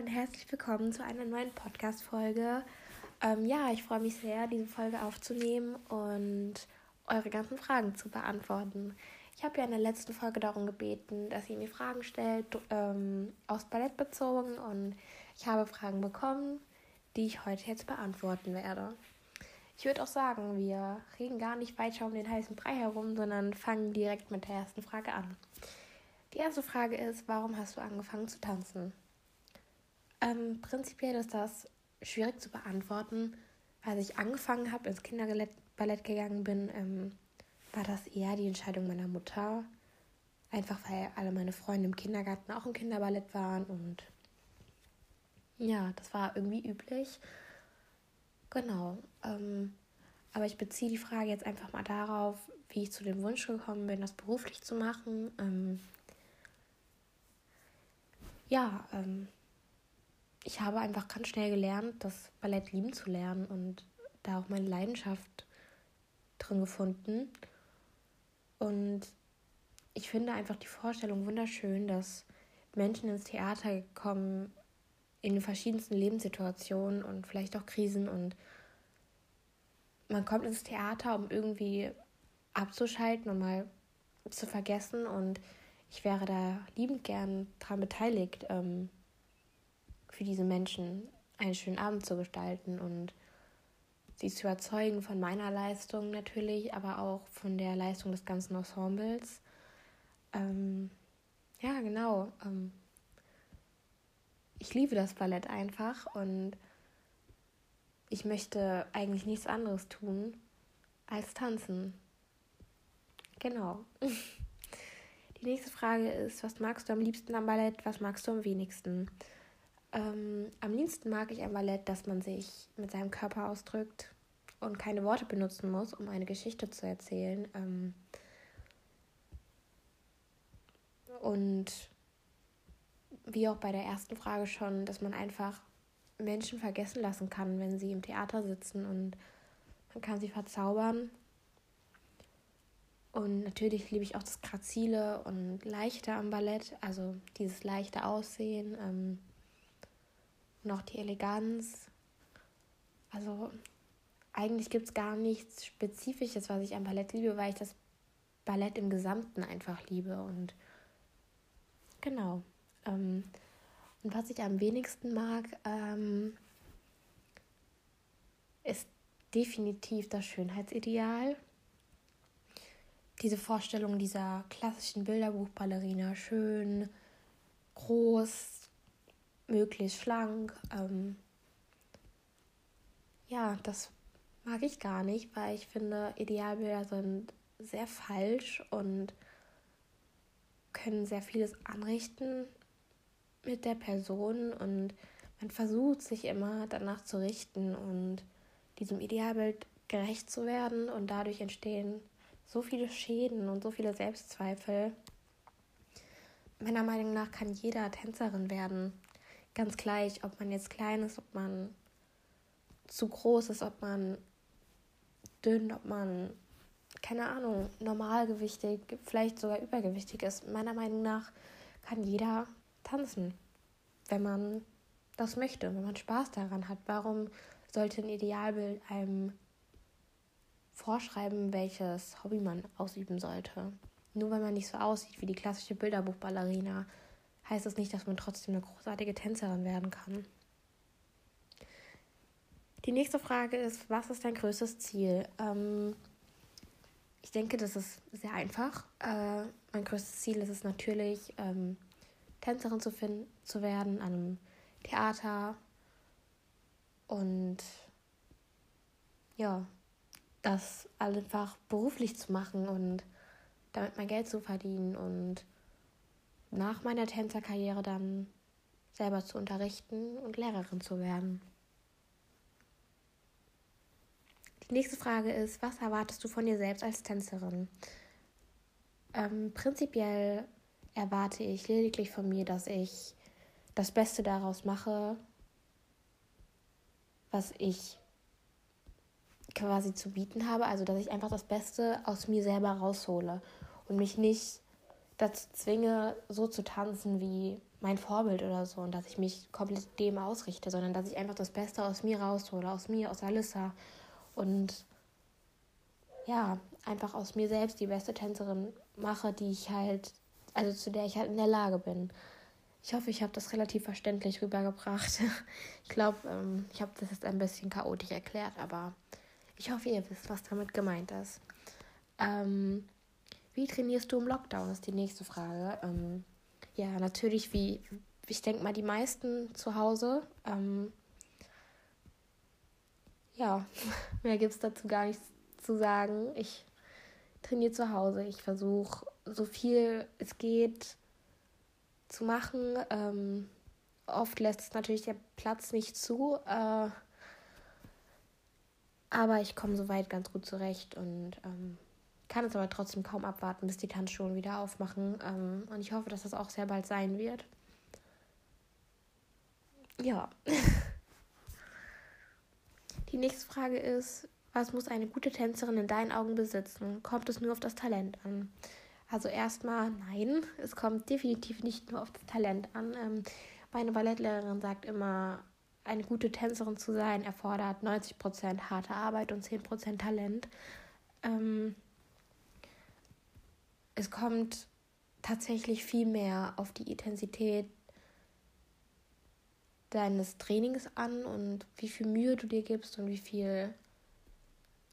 Und herzlich willkommen zu einer neuen Podcast-Folge. Ähm, ja, ich freue mich sehr, diese Folge aufzunehmen und eure ganzen Fragen zu beantworten. Ich habe ja in der letzten Folge darum gebeten, dass ihr mir Fragen stellt, ähm, aus Ballett bezogen und ich habe Fragen bekommen, die ich heute jetzt beantworten werde. Ich würde auch sagen, wir reden gar nicht weiter um den heißen Brei herum, sondern fangen direkt mit der ersten Frage an. Die erste Frage ist, warum hast du angefangen zu tanzen? Ähm, prinzipiell ist das schwierig zu beantworten. Als ich angefangen habe, ins Kinderballett gegangen bin, ähm, war das eher die Entscheidung meiner Mutter. Einfach weil alle meine Freunde im Kindergarten auch im Kinderballett waren und ja, das war irgendwie üblich. Genau. Ähm, aber ich beziehe die Frage jetzt einfach mal darauf, wie ich zu dem Wunsch gekommen bin, das beruflich zu machen. Ähm, ja, ähm, ich habe einfach ganz schnell gelernt, das Ballett lieben zu lernen und da auch meine Leidenschaft drin gefunden. Und ich finde einfach die Vorstellung wunderschön, dass Menschen ins Theater kommen in den verschiedensten Lebenssituationen und vielleicht auch Krisen und man kommt ins Theater, um irgendwie abzuschalten und mal zu vergessen und ich wäre da liebend gern daran beteiligt, ähm, für diese Menschen einen schönen Abend zu gestalten und sie zu überzeugen von meiner Leistung natürlich, aber auch von der Leistung des ganzen Ensembles. Ähm, ja, genau. Ähm, ich liebe das Ballett einfach und ich möchte eigentlich nichts anderes tun als tanzen. Genau. Die nächste Frage ist, was magst du am liebsten am Ballett, was magst du am wenigsten? Ähm, am liebsten mag ich ein Ballett, dass man sich mit seinem Körper ausdrückt und keine Worte benutzen muss, um eine Geschichte zu erzählen. Ähm, und wie auch bei der ersten Frage schon, dass man einfach Menschen vergessen lassen kann, wenn sie im Theater sitzen und man kann sie verzaubern. Und natürlich liebe ich auch das Grazile und Leichte am Ballett, also dieses leichte Aussehen ähm, auch die Eleganz. Also eigentlich gibt es gar nichts Spezifisches, was ich am Ballett liebe, weil ich das Ballett im Gesamten einfach liebe. Und genau. Ähm, und was ich am wenigsten mag, ähm, ist definitiv das Schönheitsideal. Diese Vorstellung dieser klassischen Bilderbuchballerina, schön, groß, möglichst schlank. Ähm, ja, das mag ich gar nicht, weil ich finde, Idealbilder sind sehr falsch und können sehr vieles anrichten mit der Person und man versucht sich immer danach zu richten und diesem Idealbild gerecht zu werden und dadurch entstehen so viele Schäden und so viele Selbstzweifel. Meiner Meinung nach kann jeder Tänzerin werden. Ganz gleich, ob man jetzt klein ist, ob man zu groß ist, ob man dünn, ob man, keine Ahnung, normalgewichtig, vielleicht sogar übergewichtig ist. Meiner Meinung nach kann jeder tanzen, wenn man das möchte, wenn man Spaß daran hat. Warum sollte ein Idealbild einem vorschreiben, welches Hobby man ausüben sollte? Nur weil man nicht so aussieht wie die klassische Bilderbuchballerina, heißt das nicht, dass man trotzdem eine großartige Tänzerin werden kann. Die nächste Frage ist, was ist dein größtes Ziel? Ähm, ich denke, das ist sehr einfach. Äh, mein größtes Ziel ist es natürlich, ähm, Tänzerin zu, finden, zu werden an einem Theater und ja, das einfach beruflich zu machen und damit mein Geld zu verdienen und nach meiner Tänzerkarriere dann selber zu unterrichten und Lehrerin zu werden. Die nächste Frage ist, was erwartest du von dir selbst als Tänzerin? Ähm, prinzipiell erwarte ich lediglich von mir, dass ich das Beste daraus mache, was ich quasi zu bieten habe. Also, dass ich einfach das Beste aus mir selber raushole und mich nicht dazu zwinge, so zu tanzen, wie mein Vorbild oder so und dass ich mich komplett dem ausrichte, sondern dass ich einfach das Beste aus mir raushole, aus mir, aus Alissa und ja, einfach aus mir selbst die beste Tänzerin mache, die ich halt, also zu der ich halt in der Lage bin. Ich hoffe, ich habe das relativ verständlich rübergebracht. Ich glaube, ähm, ich habe das jetzt ein bisschen chaotisch erklärt, aber ich hoffe, ihr wisst, was damit gemeint ist. Ähm, wie trainierst du im Lockdown, ist die nächste Frage. Ähm, ja, natürlich, wie ich denke mal, die meisten zu Hause. Ähm, ja, mehr gibt es dazu gar nichts zu sagen. Ich trainiere zu Hause. Ich versuche so viel es geht zu machen. Ähm, oft lässt es natürlich der Platz nicht zu. Äh, aber ich komme soweit ganz gut zurecht und ähm, kann es aber trotzdem kaum abwarten, bis die Tanzschulen wieder aufmachen. Ähm, und ich hoffe, dass das auch sehr bald sein wird. Ja. die nächste Frage ist, was muss eine gute Tänzerin in deinen Augen besitzen? Kommt es nur auf das Talent an? Also erstmal nein, es kommt definitiv nicht nur auf das Talent an. Ähm, meine Ballettlehrerin sagt immer, eine gute Tänzerin zu sein erfordert 90% harte Arbeit und 10% Talent. Ähm, es kommt tatsächlich viel mehr auf die Intensität deines Trainings an und wie viel Mühe du dir gibst und wie viel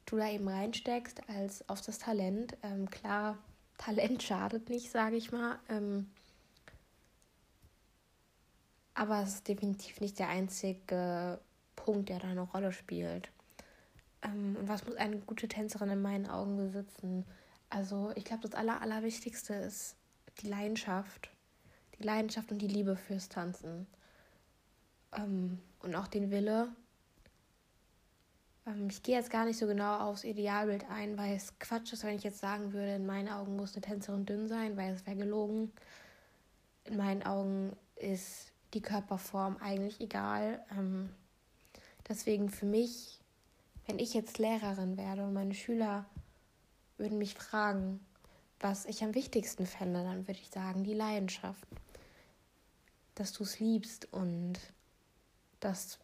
du da eben reinsteckst, als auf das Talent. Ähm, klar, Talent schadet nicht, sage ich mal. Ähm, aber es ist definitiv nicht der einzige Punkt, der da eine Rolle spielt. Ähm, und was muss eine gute Tänzerin in meinen Augen besitzen? Also ich glaube, das Aller, Allerwichtigste ist die Leidenschaft. Die Leidenschaft und die Liebe fürs Tanzen. Ähm, und auch den Wille, ähm, ich gehe jetzt gar nicht so genau aufs Idealbild ein, weil es Quatsch ist, wenn ich jetzt sagen würde, in meinen Augen muss eine Tänzerin dünn sein, weil es wäre gelogen. In meinen Augen ist die Körperform eigentlich egal. Ähm, deswegen für mich, wenn ich jetzt Lehrerin werde und meine Schüler würden mich fragen, was ich am wichtigsten fände, dann würde ich sagen, die Leidenschaft. Dass du es liebst und das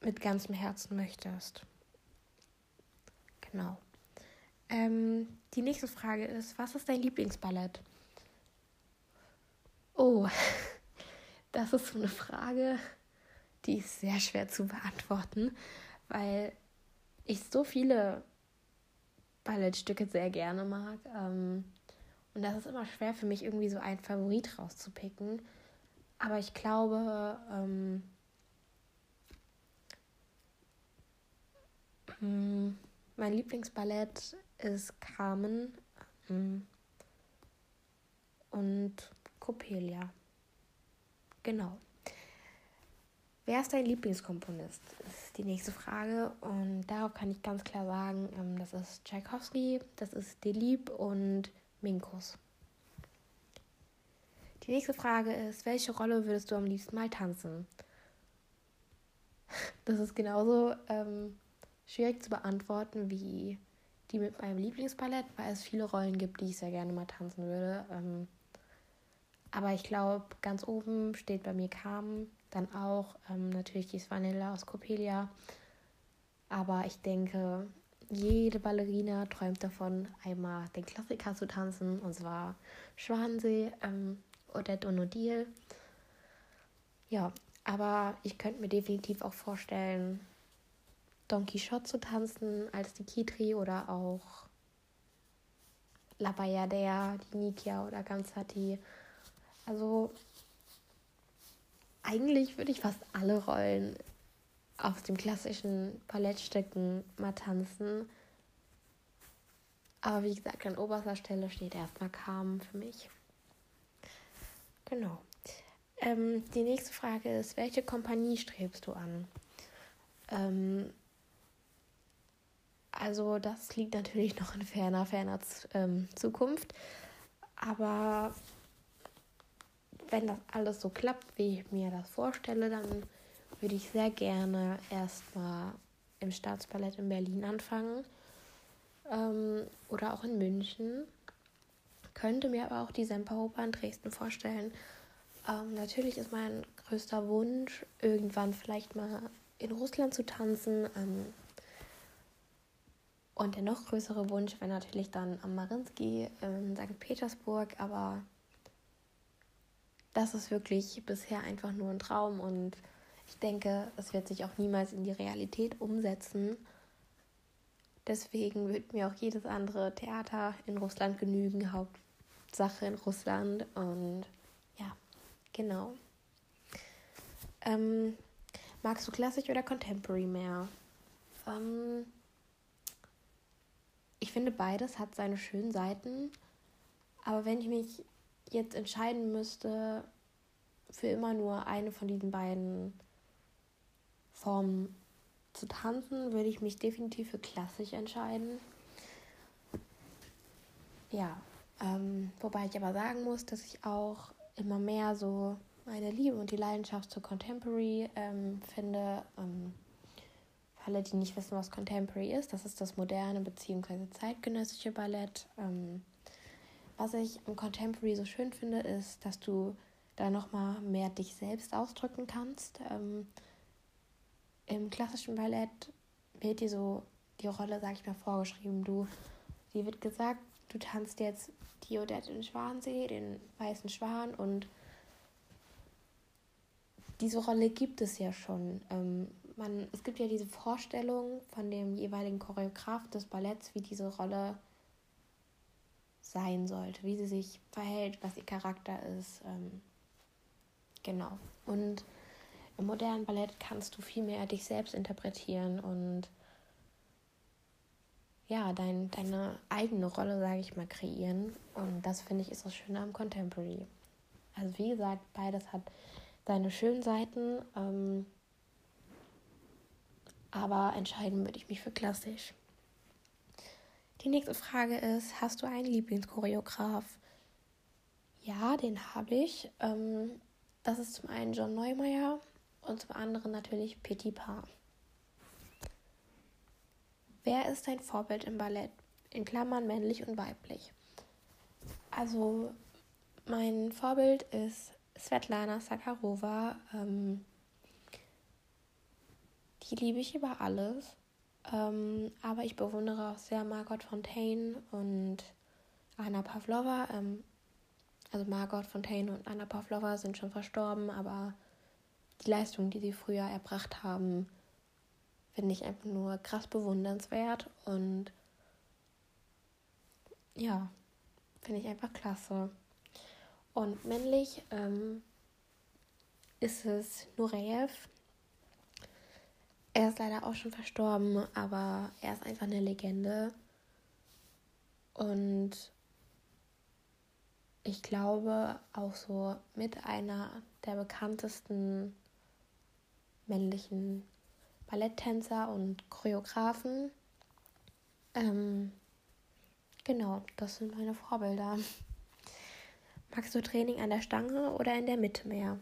mit ganzem Herzen möchtest. Genau. Ähm, die nächste Frage ist, was ist dein Lieblingsballett? Oh, das ist so eine Frage, die ist sehr schwer zu beantworten, weil ich so viele Ballettstücke sehr gerne mag. Ähm, und das ist immer schwer für mich, irgendwie so einen Favorit rauszupicken. Aber ich glaube, ähm, hm, mein Lieblingsballett ist Carmen ähm, und Coppelia. Genau. Wer ist dein Lieblingskomponist? Ist die nächste Frage. Und darauf kann ich ganz klar sagen, ähm, das ist Tchaikovsky, das ist Delib und Minkus. Die nächste Frage ist, welche Rolle würdest du am liebsten mal tanzen? Das ist genauso ähm, schwierig zu beantworten wie die mit meinem Lieblingsballett, weil es viele Rollen gibt, die ich sehr gerne mal tanzen würde. Ähm, aber ich glaube, ganz oben steht bei mir Carmen, dann auch ähm, natürlich die Svanilla aus Coppelia. Aber ich denke, jede Ballerina träumt davon, einmal den Klassiker zu tanzen, und zwar Schwansee, ähm, Odette und Odile. Ja, aber ich könnte mir definitiv auch vorstellen, Don Quixote zu tanzen als die Kitri oder auch La Bayadère, die Nikia oder Gansati. Also eigentlich würde ich fast alle Rollen auf dem klassischen Ballettstücken mal tanzen. Aber wie gesagt, an oberster Stelle steht erstmal Carmen für mich. Genau. Ähm, die nächste Frage ist, welche Kompanie strebst du an? Ähm, also das liegt natürlich noch in ferner, ferner ähm, Zukunft. Aber wenn das alles so klappt, wie ich mir das vorstelle, dann würde ich sehr gerne erstmal im Staatsballett in Berlin anfangen ähm, oder auch in München. Könnte mir aber auch die Semperoper in Dresden vorstellen. Ähm, natürlich ist mein größter Wunsch, irgendwann vielleicht mal in Russland zu tanzen. Ähm, und der noch größere Wunsch wäre natürlich dann am Marinsky in St. Petersburg, aber das ist wirklich bisher einfach nur ein Traum und ich denke, es wird sich auch niemals in die Realität umsetzen. Deswegen wird mir auch jedes andere Theater in Russland genügen, Hauptsache in Russland und ja, genau. Ähm, magst du klassisch oder Contemporary mehr? Ähm, ich finde, beides hat seine schönen Seiten. Aber wenn ich mich jetzt entscheiden müsste, für immer nur eine von diesen beiden Formen zu tanzen, würde ich mich definitiv für klassisch entscheiden. Ja, ähm, wobei ich aber sagen muss, dass ich auch immer mehr so meine Liebe und die Leidenschaft zur Contemporary ähm, finde. Ähm, alle, die nicht wissen, was Contemporary ist, das ist das moderne bzw. zeitgenössische Ballett. Ähm, was ich im Contemporary so schön finde, ist, dass du da nochmal mehr dich selbst ausdrücken kannst. Ähm, Im klassischen Ballett wird dir so die Rolle, sag ich mal, vorgeschrieben. Du, dir wird gesagt, du tanzt jetzt die oder den Schwansee, den weißen Schwan und diese Rolle gibt es ja schon. Ähm, man, es gibt ja diese Vorstellung von dem jeweiligen Choreograf des Balletts, wie diese Rolle sein sollte, wie sie sich verhält, was ihr Charakter ist. Ähm, genau. Und im modernen Ballett kannst du viel mehr dich selbst interpretieren und ja, dein, deine eigene Rolle, sage ich mal, kreieren. Und das finde ich ist das Schöne am Contemporary. Also wie gesagt, beides hat seine schönen Seiten. Ähm, aber entscheiden würde ich mich für klassisch. Die nächste Frage ist: Hast du einen Lieblingschoreograf? Ja, den habe ich. Ähm, das ist zum einen John Neumeier und zum anderen natürlich Petit Pas. Wer ist dein Vorbild im Ballett? In Klammern männlich und weiblich. Also, mein Vorbild ist Svetlana Sakharova. Ähm, die liebe ich über alles. Ähm, aber ich bewundere auch sehr Margot Fontaine und Anna Pavlova. Ähm, also Margot Fontaine und Anna Pavlova sind schon verstorben, aber die Leistung, die sie früher erbracht haben, finde ich einfach nur krass bewundernswert und ja, finde ich einfach klasse. Und männlich ähm, ist es Nureyev, er ist leider auch schon verstorben, aber er ist einfach eine Legende. Und ich glaube auch so mit einer der bekanntesten männlichen Balletttänzer und Choreografen. Ähm, genau, das sind meine Vorbilder. Magst du Training an der Stange oder in der Mitte mehr?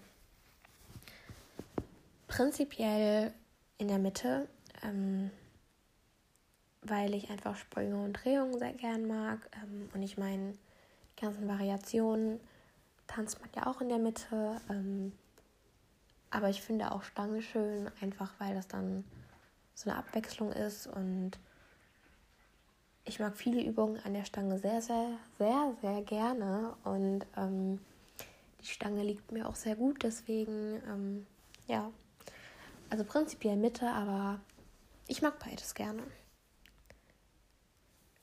Prinzipiell in der Mitte, ähm, weil ich einfach Sprünge und Drehungen sehr gern mag. Ähm, und ich meine, die ganzen Variationen tanzt man ja auch in der Mitte. Ähm, aber ich finde auch Stange schön, einfach weil das dann so eine Abwechslung ist. Und ich mag viele Übungen an der Stange sehr, sehr, sehr, sehr gerne. Und ähm, die Stange liegt mir auch sehr gut. Deswegen, ähm, ja, also prinzipiell Mitte, aber ich mag beides gerne.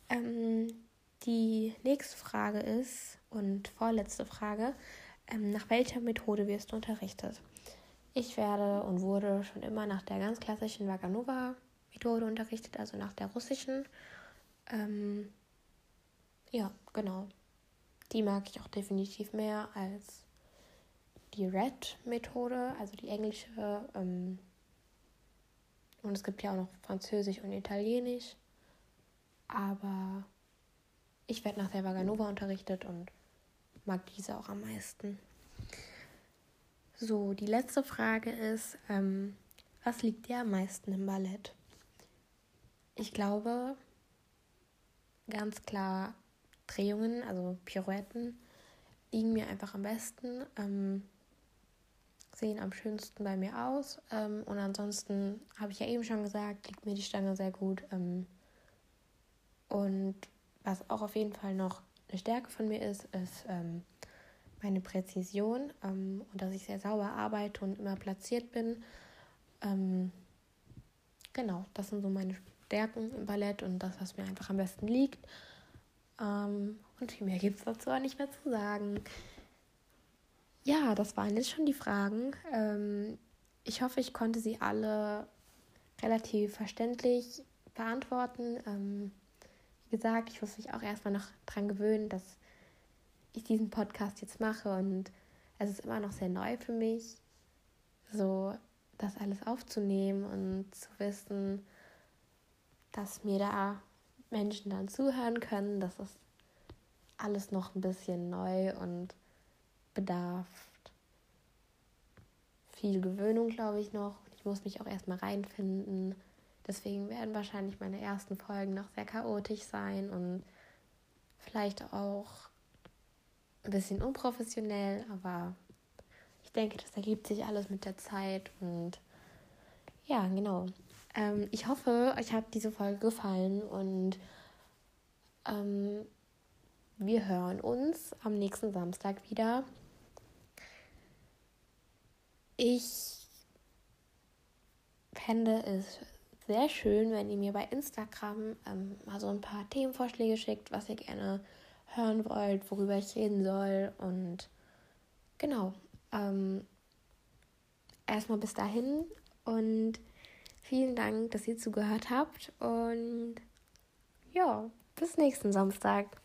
Ähm, die nächste Frage ist, und vorletzte Frage, ähm, nach welcher Methode wirst du unterrichtet? Ich werde und wurde schon immer nach der ganz klassischen Vaganova-Methode unterrichtet, also nach der russischen. Ähm, ja, genau. Die mag ich auch definitiv mehr als die Red-Methode, also die englische ähm, und es gibt ja auch noch Französisch und Italienisch. Aber ich werde nach der Vaganova unterrichtet und mag diese auch am meisten. So, die letzte Frage ist, ähm, was liegt dir am meisten im Ballett? Ich glaube, ganz klar, Drehungen, also Pirouetten, liegen mir einfach am besten. Ähm, sehen am schönsten bei mir aus. Ähm, und ansonsten habe ich ja eben schon gesagt, liegt mir die Stange sehr gut. Ähm, und was auch auf jeden Fall noch eine Stärke von mir ist, ist ähm, meine Präzision ähm, und dass ich sehr sauber arbeite und immer platziert bin. Ähm, genau, das sind so meine Stärken im Ballett und das, was mir einfach am besten liegt. Ähm, und viel mehr gibt es dazu auch nicht mehr zu sagen. Ja, das waren jetzt schon die Fragen. Ähm, ich hoffe, ich konnte sie alle relativ verständlich beantworten. Ähm, wie gesagt, ich muss mich auch erstmal noch dran gewöhnen, dass ich diesen Podcast jetzt mache und es ist immer noch sehr neu für mich, so das alles aufzunehmen und zu wissen, dass mir da Menschen dann zuhören können. Das ist alles noch ein bisschen neu und bedarf viel Gewöhnung, glaube ich, noch. Ich muss mich auch erstmal reinfinden. Deswegen werden wahrscheinlich meine ersten Folgen noch sehr chaotisch sein und vielleicht auch ein bisschen unprofessionell, aber ich denke, das ergibt sich alles mit der Zeit und ja, genau. Ähm, ich hoffe, euch hat diese Folge gefallen und ähm, wir hören uns am nächsten Samstag wieder. Ich fände es sehr schön, wenn ihr mir bei Instagram ähm, mal so ein paar Themenvorschläge schickt, was ihr gerne hören wollt, worüber ich reden soll. Und genau. Ähm, erstmal bis dahin und vielen Dank, dass ihr zugehört habt. Und ja, bis nächsten Samstag.